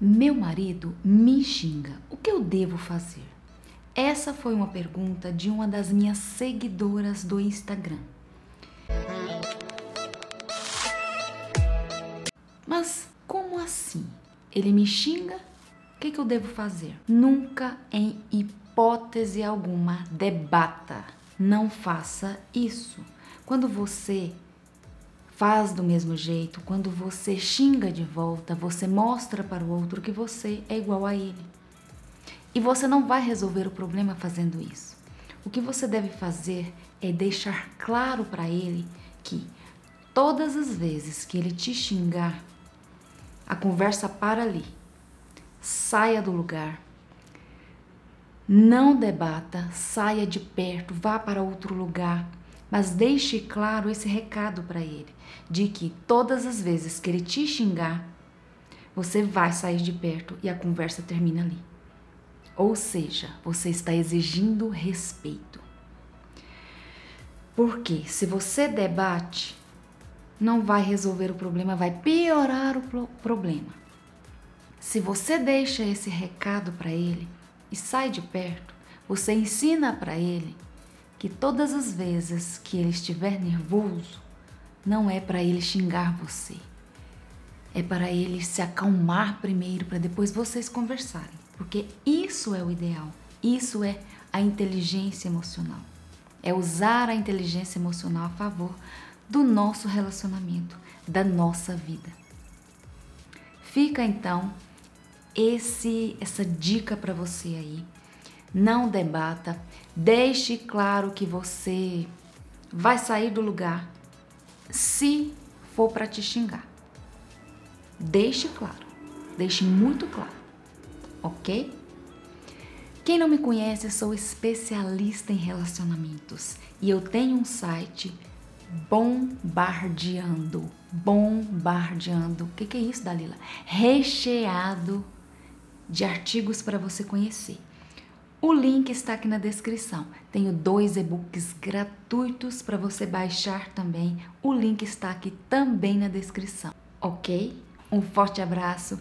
Meu marido me xinga. O que eu devo fazer? Essa foi uma pergunta de uma das minhas seguidoras do Instagram. Mas como assim? Ele me xinga? O que, que eu devo fazer? Nunca, em hipótese alguma, debata. Não faça isso. Quando você faz do mesmo jeito, quando você xinga de volta, você mostra para o outro que você é igual a ele. E você não vai resolver o problema fazendo isso. O que você deve fazer é deixar claro para ele que todas as vezes que ele te xingar, a conversa para ali. Saia do lugar. Não debata, saia de perto, vá para outro lugar mas deixe claro esse recado para ele, de que todas as vezes que ele te xingar, você vai sair de perto e a conversa termina ali. Ou seja, você está exigindo respeito. Porque se você debate, não vai resolver o problema, vai piorar o problema. Se você deixa esse recado para ele e sai de perto, você ensina para ele que todas as vezes que ele estiver nervoso, não é para ele xingar você. É para ele se acalmar primeiro, para depois vocês conversarem. Porque isso é o ideal. Isso é a inteligência emocional. É usar a inteligência emocional a favor do nosso relacionamento, da nossa vida. Fica então esse essa dica para você aí não debata, deixe claro que você vai sair do lugar se for para te xingar. Deixe claro, deixe muito claro, ok? Quem não me conhece, sou especialista em relacionamentos e eu tenho um site bombardeando, bombardeando. O que, que é isso, Dalila? Recheado de artigos para você conhecer. O link está aqui na descrição. Tenho dois e-books gratuitos para você baixar também. O link está aqui também na descrição, ok? Um forte abraço.